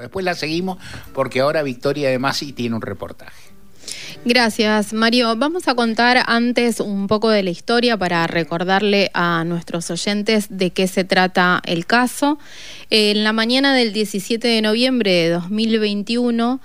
Después la seguimos porque ahora Victoria de Masi tiene un reportaje. Gracias, Mario. Vamos a contar antes un poco de la historia para recordarle a nuestros oyentes de qué se trata el caso. En la mañana del 17 de noviembre de 2021,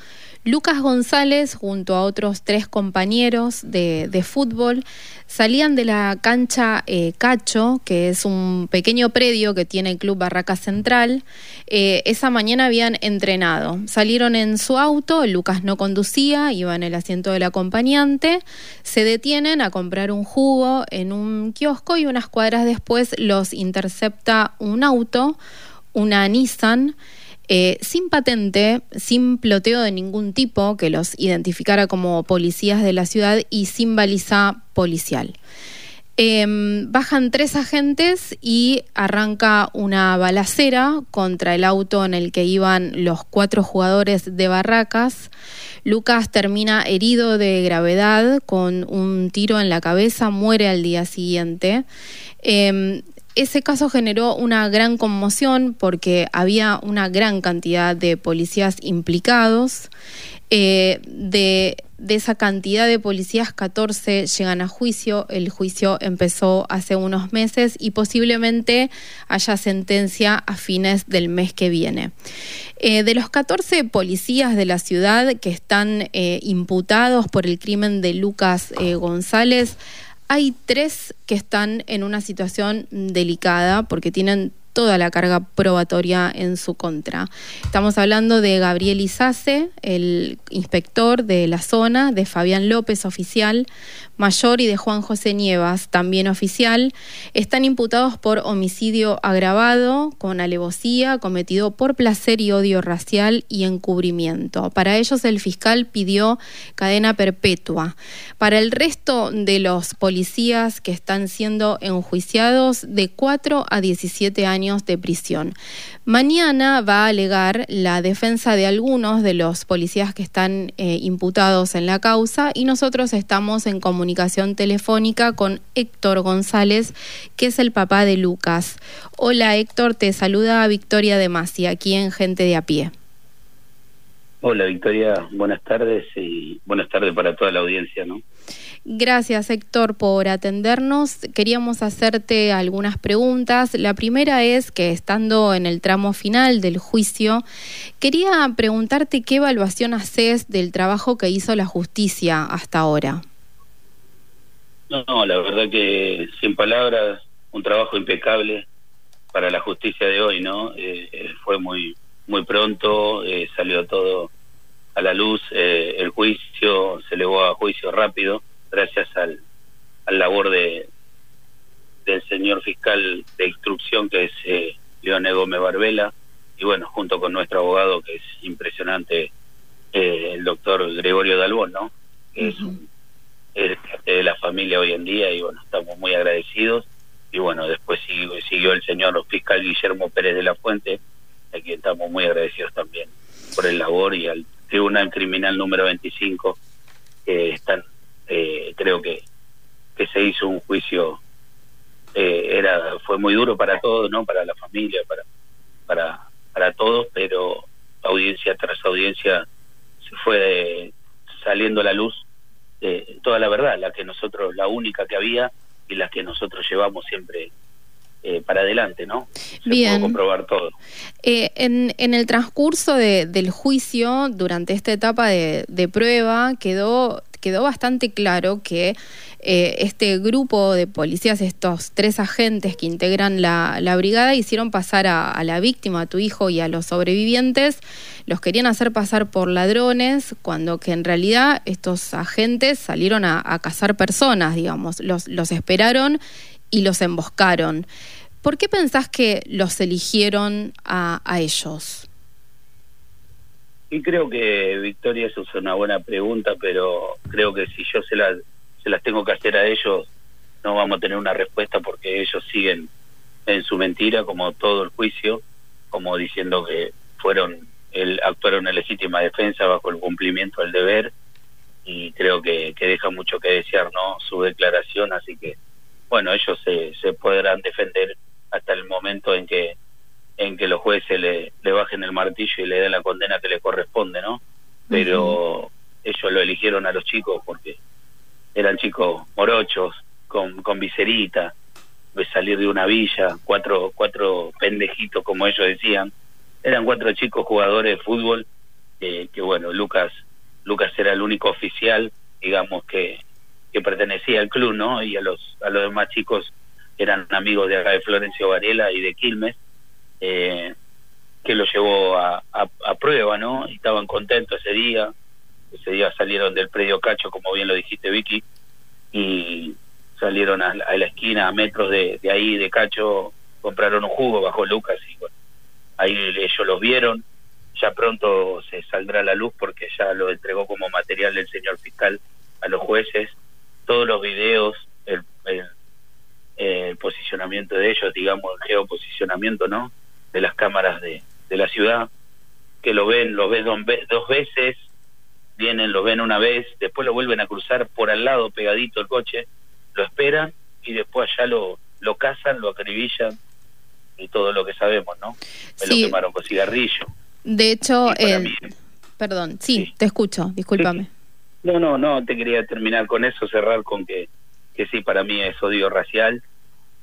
Lucas González, junto a otros tres compañeros de, fútbol, salían de la cancha eh, Cacho, que es un pequeño predio que tiene el Club Barraca Central. Eh, esa mañana habían entrenado. Salieron en su auto, Lucas no conducía, iba en el asiento del acompañante. Se detienen a comprar un jugo en un kiosco y unas cuadras después los intercepta un auto, una Nissan. Eh, sin patente, sin ploteo de ningún tipo que los identificara como policías de la ciudad y sin baliza policial. Em, bajan tres agentes y arranca una balacera contra el auto en el que iban los cuatro jugadores de Barracas. Lucas termina herido de gravedad con un tiro en la cabeza, muere al día siguiente. Em, ese caso generó una gran conmoción porque había una gran cantidad de policías implicados. Eh, de, esa cantidad de policías, 14 llegan a juicio. El juicio empezó hace unos meses y posiblemente haya sentencia a fines del mes que viene. Eh, de los 14 policías de la ciudad que están eh, imputados por el crimen de Lucas González, hay tres que están en una situación delicada porque tienen toda la carga probatoria en su contra. Estamos hablando de Gabriel Izace, el inspector de la zona, de Fabián López, oficial mayor, y de Juan José Nievas, también oficial. Están imputados por homicidio agravado con alevosía cometido por placer y odio racial y encubrimiento. Para ellos el fiscal pidió cadena perpetua. Para el resto de los policías que están siendo enjuiciados, de 4 a 17 años de prisión. Mañana va a alegar la defensa de algunos de los policías que están eh, imputados en la causa y nosotros estamos en comunicación telefónica con Héctor González, que es el papá de Lucas. Hola Héctor, te saluda Victoria de Masi, aquí en Gente de a pie. Hola Victoria, buenas tardes y buenas tardes para toda la audiencia, ¿no? Gracias Héctor por atendernos. Queríamos hacerte algunas preguntas. La primera es que estando en el tramo final del juicio, quería preguntarte qué evaluación haces del trabajo que hizo la justicia hasta ahora. No, la verdad que sin palabras, un trabajo impecable para la justicia de hoy, ¿no? Eh, eh, fue muy muy pronto, eh, salió todo a la luz, el juicio se elevó a juicio rápido gracias al, al labor de del señor fiscal de instrucción que es eh, Leone Gómez Barbela y bueno junto con nuestro abogado que es impresionante eh, el doctor Gregorio Dalbón no que es un es de la familia hoy en día y bueno estamos muy agradecidos. Y bueno después siguió, siguió el señor fiscal Guillermo Pérez de la Fuente a quien estamos muy agradecidos también por el labor y al Tribunal Criminal número 25 que están eh, creo que, que se hizo un juicio, eh, era fue muy duro para todos, ¿no? Para la familia, para, para, para todos, pero audiencia tras audiencia se fue saliendo a la luz eh, toda la verdad, la que nosotros, la única que había y la que nosotros llevamos siempre eh, para adelante, ¿no? Se Bien. comprobar todo. Eh, en, en, el transcurso de, del juicio, durante esta etapa de, de prueba, quedó quedó bastante claro que eh, este grupo de policías, estos tres agentes que integran la, la brigada, hicieron pasar a, a, la víctima, a tu hijo y a los sobrevivientes, los querían hacer pasar por ladrones, cuando que en realidad estos agentes salieron a, a cazar personas, digamos, los, los esperaron y los emboscaron. ¿Por qué pensás que los eligieron a, a ellos? Y creo que, Victoria, eso es una buena pregunta, pero creo que si yo se las, se las tengo que hacer a ellos, no vamos a tener una respuesta porque ellos siguen en su mentira, como todo el juicio, como diciendo que fueron el, actuaron en legítima defensa bajo el cumplimiento del deber y creo que, que deja mucho que desear no su declaración así que bueno ellos se, se podrán defender hasta el momento en que en que los jueces le, le bajen el martillo y le den la condena que le corresponde, ¿no? Pero ellos lo eligieron a los chicos porque eran chicos morochos, con, con viserita, de salir de una villa, cuatro, cuatro pendejitos como ellos decían. Eran cuatro chicos jugadores de fútbol, que bueno, Lucas, Lucas era el único oficial, digamos, que, que pertenecía al club, ¿no? Y a los, a los demás chicos eran amigos de acá de Florencio Varela y de Quilmes, eh, que lo llevó a, a, prueba, ¿no? Y estaban contentos ese día. Ese día salieron del predio Cacho, como bien lo dijiste, Vicky, y salieron a, la esquina, a metros de, de, ahí, de Cacho, compraron un jugo bajo Lucas y bueno, ahí ellos los vieron. Ya pronto se saldrá a la luz porque ya lo entregó como material el señor fiscal a los jueces. Todos los videos, el, el, posicionamiento de ellos, digamos, el geoposicionamiento, ¿no? De las cámaras de, de la ciudad, que lo ven, lo ven dos veces, vienen, lo ven una vez, después lo vuelven a cruzar por al lado pegadito el coche, lo esperan y después allá lo, lo cazan, lo acribillan y todo lo que sabemos, ¿no? Me lo quemaron con cigarrillo. De hecho, perdón, sí, te escucho, discúlpame. No, no, no, te quería terminar con eso, cerrar con que, que sí, para mí es odio racial,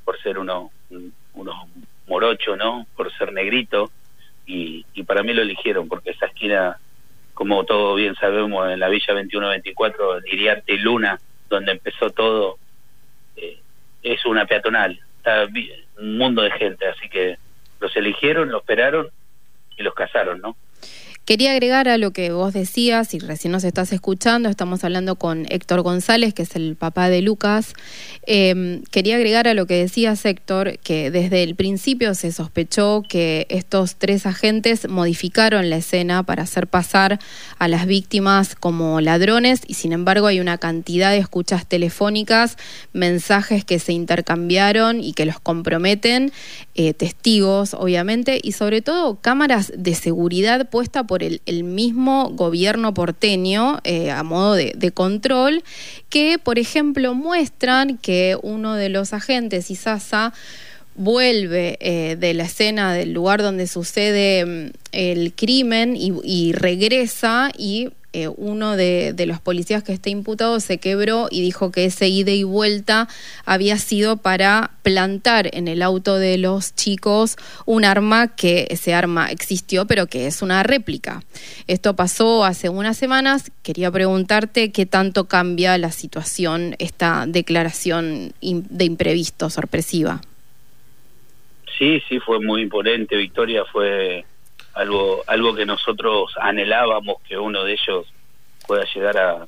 por ser uno, unos morocho, ¿no? Por ser negrito, y, y para mí lo eligieron, porque esa esquina, como todos bien sabemos, en la Villa 2124, Iriarte y Luna, donde empezó todo, eh, es una peatonal, está un mundo de gente, así que los eligieron, los esperaron y los casaron, ¿no? Quería agregar a lo que vos decías, y recién nos estás escuchando, estamos hablando con Héctor González, que es el papá de Lucas. Em, quería agregar a lo que decías, Héctor, que desde el principio se sospechó que estos tres agentes modificaron la escena para hacer pasar a las víctimas como ladrones, y sin embargo hay una cantidad de escuchas telefónicas, mensajes que se intercambiaron y que los comprometen, eh, testigos, obviamente, y sobre todo cámaras de seguridad puesta por el, mismo gobierno porteño eh, a modo de, control, que, por ejemplo, muestran que uno de los agentes, Isasa, vuelve eh, de la escena del lugar donde sucede mm, el crimen y regresa y eh, uno de, los policías que está imputado se quebró y dijo que ese ida y vuelta había sido para plantar en el auto de los chicos un arma que ese arma existió pero que es una réplica. Esto pasó hace unas semanas. Quería preguntarte qué tanto cambia la situación esta declaración de imprevisto, sorpresiva. Sí, sí, fue muy imponente. Victoria fue algo algo que nosotros anhelábamos que uno de ellos pueda llegar a,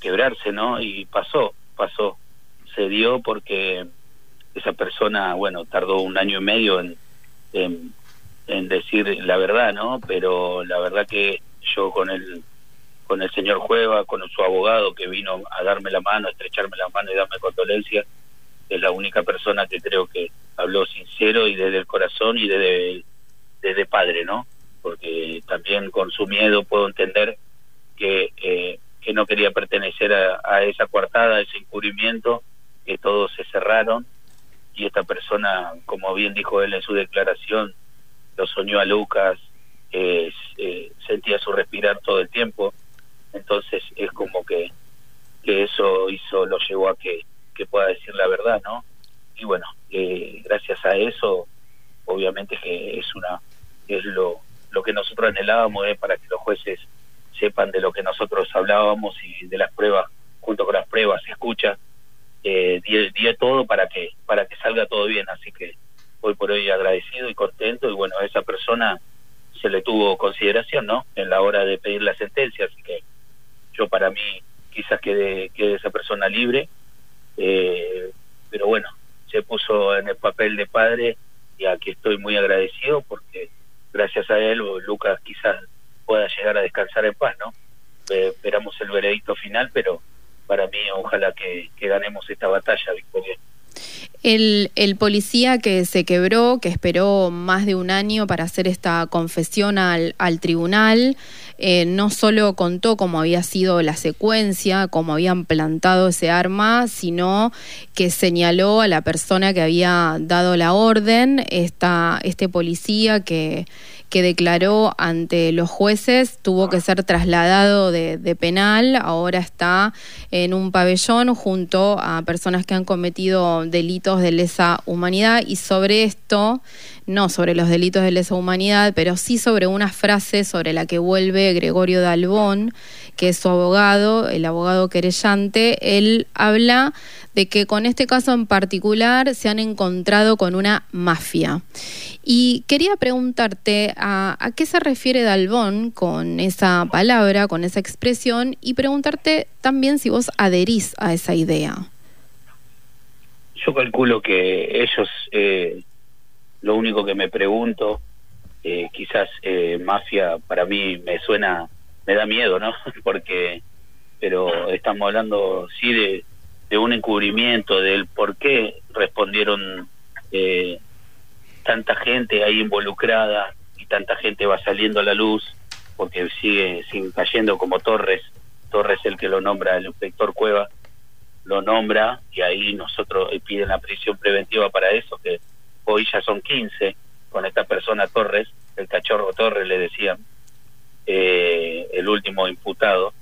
quebrarse, ¿no? Y pasó, pasó, se dio porque esa persona, bueno, tardó un año y medio en, decir la verdad, ¿no? Pero la verdad que yo con el con el señor Jueva, con su abogado que vino a darme la mano, a estrecharme la mano y darme condolencia, es la única persona que creo que habló sincero y desde el corazón y desde desde padre, ¿no? Porque también con su miedo puedo entender que, eh, que no quería pertenecer a, esa coartada, a ese encubrimiento, que todos se cerraron y esta persona, como bien dijo él en su declaración, lo soñó a Lucas, eh, sentía su respirar todo el tiempo, entonces es como que, que eso hizo, lo llevó a que, que pueda decir la verdad, ¿no? Y bueno, eh, gracias a eso, obviamente que es una es lo, lo que nosotros anhelábamos es para que los jueces sepan de lo que nosotros hablábamos y de las pruebas, junto con las pruebas, se escucha, eh, di, todo para que, para que salga todo bien, así que hoy por hoy agradecido y contento y bueno, a esa persona se le tuvo consideración, ¿no? En la hora de pedir la sentencia, así que yo para mí quizás quede, quede esa persona libre, eh, pero bueno, se puso en el papel de padre y aquí estoy muy agradecido porque gracias a él, Lucas quizás pueda llegar a descansar en paz, ¿no? esperamos el veredicto final, pero para mí ojalá que, ganemos esta batalla, Victoria. El, policía que se quebró, que esperó más de un año para hacer esta confesión al, al tribunal, eh, no solo contó cómo había sido la secuencia, cómo habían plantado ese arma, sino que señaló a la persona que había dado la orden, esta, este policía que declaró ante los jueces tuvo que ser trasladado de, penal, ahora está en un pabellón junto a personas que han cometido delitos de lesa humanidad y sobre esto, no sobre los delitos de lesa humanidad, pero sí sobre una frase sobre la que vuelve Gregorio Dalbón, que es su abogado, el abogado querellante, él habla de que con este caso en particular se han encontrado con una mafia. Y quería preguntarte a, qué se refiere Dalbón con esa palabra, con esa expresión, y preguntarte también si vos adherís a esa idea. Yo calculo que ellos, eh, lo único que me pregunto, eh, quizás eh, mafia para mí me suena, me da miedo, ¿no? Porque, pero estamos hablando sí de, un encubrimiento, del por qué respondieron eh, tanta gente ahí involucrada y tanta gente va saliendo a la luz porque sigue, sigue cayendo como Torres, Torres el que lo nombra el inspector Cueva, lo nombra y ahí nosotros piden la prisión preventiva para eso, que hoy ya son 15 con esta persona Torres, el cachorro Torres le decían, eh, el último imputado,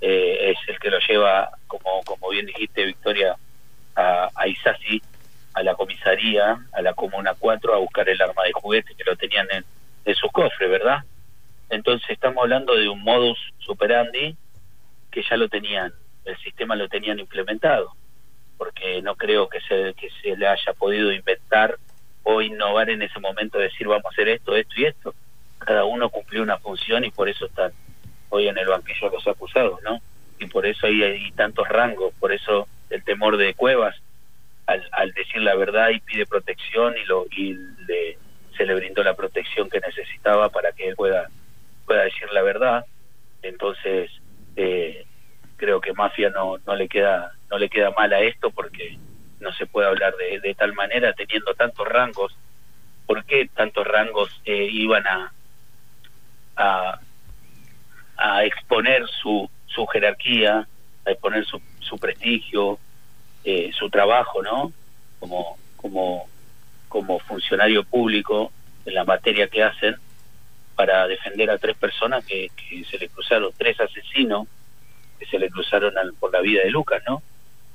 eh, es el que lo lleva, como, como bien dijiste Victoria, a, a Isasi, a la comisaría, a la Comuna 4, a buscar el arma de juguete que lo tenían en, en su cofre, ¿verdad? Entonces estamos hablando de un modus superandi que ya lo tenían, el sistema lo tenían implementado, porque no creo que se, que se le haya podido inventar o innovar en ese momento, decir vamos a hacer esto, esto y esto. Cada uno cumplió una función y por eso están hoy en el banquillo los acusados, ¿no? Y por eso hay, tantos rangos, por eso el temor de Cuevas, al, decir la verdad y pide protección y lo y le, se le brindó la protección que necesitaba para que él pueda pueda decir la verdad entonces eh, creo que mafia no no le queda no le queda mal a esto porque no se puede hablar de, tal manera teniendo tantos rangos por qué tantos rangos eh, iban a, a exponer su su jerarquía a exponer su, su prestigio eh, su trabajo, ¿no? Como, como, como funcionario público en la materia que hacen para defender a tres personas que, se le cruzaron, tres asesinos que se le cruzaron por la vida de Lucas, ¿no?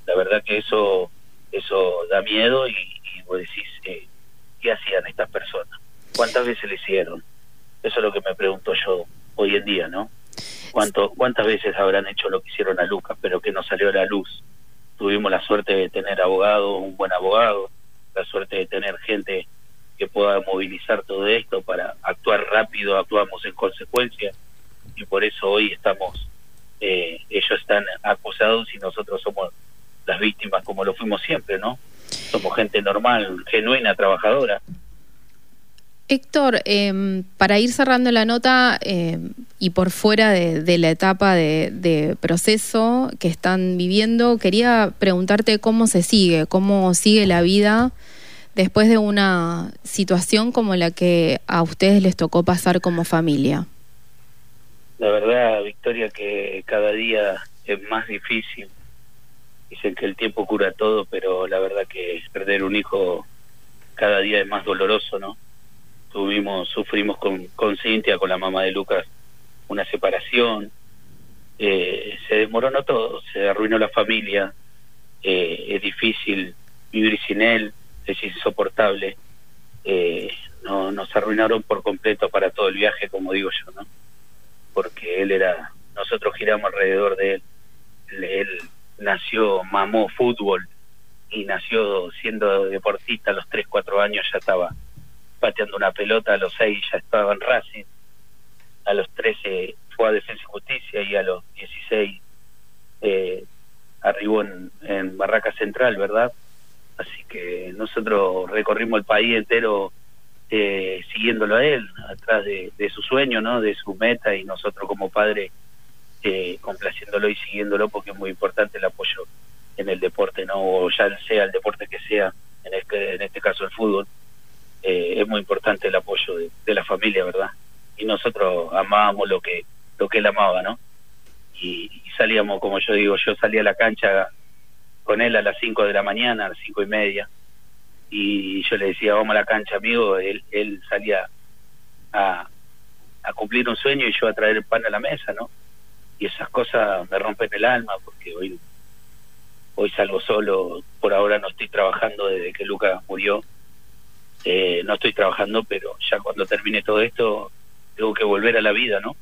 La verdad que eso eso da miedo y, vos decís, eh, ¿qué hacían estas personas? ¿Cuántas veces le hicieron? Eso es lo que me pregunto yo hoy en día, ¿no? ¿Cuánto, ¿Cuántas veces habrán hecho lo que hicieron a Lucas, pero que no salió a la luz? tuvimos la suerte de tener abogado, un buen abogado, la suerte de tener gente que pueda movilizar todo esto para actuar rápido, actuamos en consecuencia y por eso hoy estamos, eh, ellos están acusados y nosotros somos las víctimas como lo fuimos siempre, ¿no? Somos gente normal, genuina, trabajadora. Héctor, eh, para ir cerrando la nota eh, y por fuera de, la etapa de, proceso que están viviendo, quería preguntarte cómo se sigue, cómo sigue la vida después de una situación como la que a ustedes les tocó pasar como familia. La verdad, Victoria, que cada día es más difícil. Dicen que el tiempo cura todo, pero la verdad que perder un hijo cada día es más doloroso, ¿no? tuvimos, sufrimos con, con Cintia, con la mamá de Lucas, una separación, eh, se desmoronó todo, se arruinó la familia, eh, es difícil vivir sin él, es insoportable, eh, no, nos arruinaron por completo para todo el viaje, como digo yo, ¿no? Porque él era, nosotros giramos alrededor de él, él nació, mamó fútbol y nació siendo deportista a los 3, 4 años ya estaba pateando una pelota, a los 6 ya estaba en Racing, a los 13 fue a Defensa y Justicia y a los 16 eh, arribó en, en Barraca Central, ¿verdad? Así que nosotros recorrimos el país entero eh, siguiéndolo a él, atrás de, su sueño, ¿no? De su meta y nosotros como padre eh, complaciéndolo y siguiéndolo porque es muy importante el apoyo en el deporte, ¿no? O ya sea el deporte que sea, en este, en este caso el fútbol eh, es muy importante el apoyo de, la familia, ¿verdad? Y nosotros amábamos lo que lo que él amaba, ¿no? Y, salíamos, como yo digo, yo salía a la cancha con él a las 5 de la mañana, a las cinco y media, y yo le decía, vamos a la cancha, amigo, él, él salía a, a cumplir un sueño y yo a traer el pan a la mesa, ¿no? Y esas cosas me rompen el alma porque hoy hoy salgo solo, por ahora no estoy trabajando desde que Lucas murió, eh, no estoy trabajando, pero ya cuando termine todo esto tengo que volver a la vida, ¿no?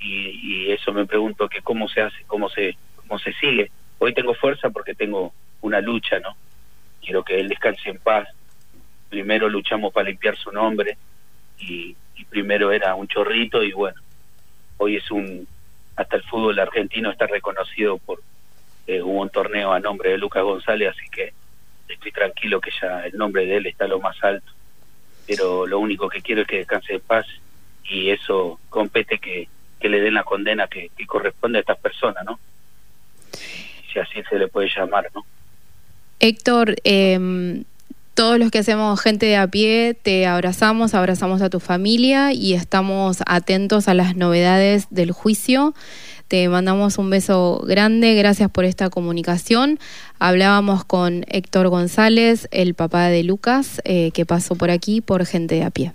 Y, eso me pregunto que cómo se hace, cómo se, cómo se sigue. Hoy tengo fuerza porque tengo una lucha, ¿no? Quiero que él descanse en paz. Primero luchamos para limpiar su nombre y, primero era un chorrito y bueno, hoy es un, hasta el fútbol argentino está reconocido por, eh, hubo un torneo a nombre de Lucas González, así que estoy tranquilo que ya el nombre de él está lo más alto. Pero lo único que quiero es que descanse de paz y eso compete que, que le den la condena que, corresponde a estas personas, ¿no? Si así se le puede llamar, ¿no? Héctor, eh, todos los que hacemos gente de a pie, te abrazamos, abrazamos a tu familia y estamos atentos a las novedades del juicio. Te mandamos un beso grande, gracias por esta comunicación. Hablábamos con Héctor González, el papá de Lucas, eh, que pasó por aquí por gente de a pie.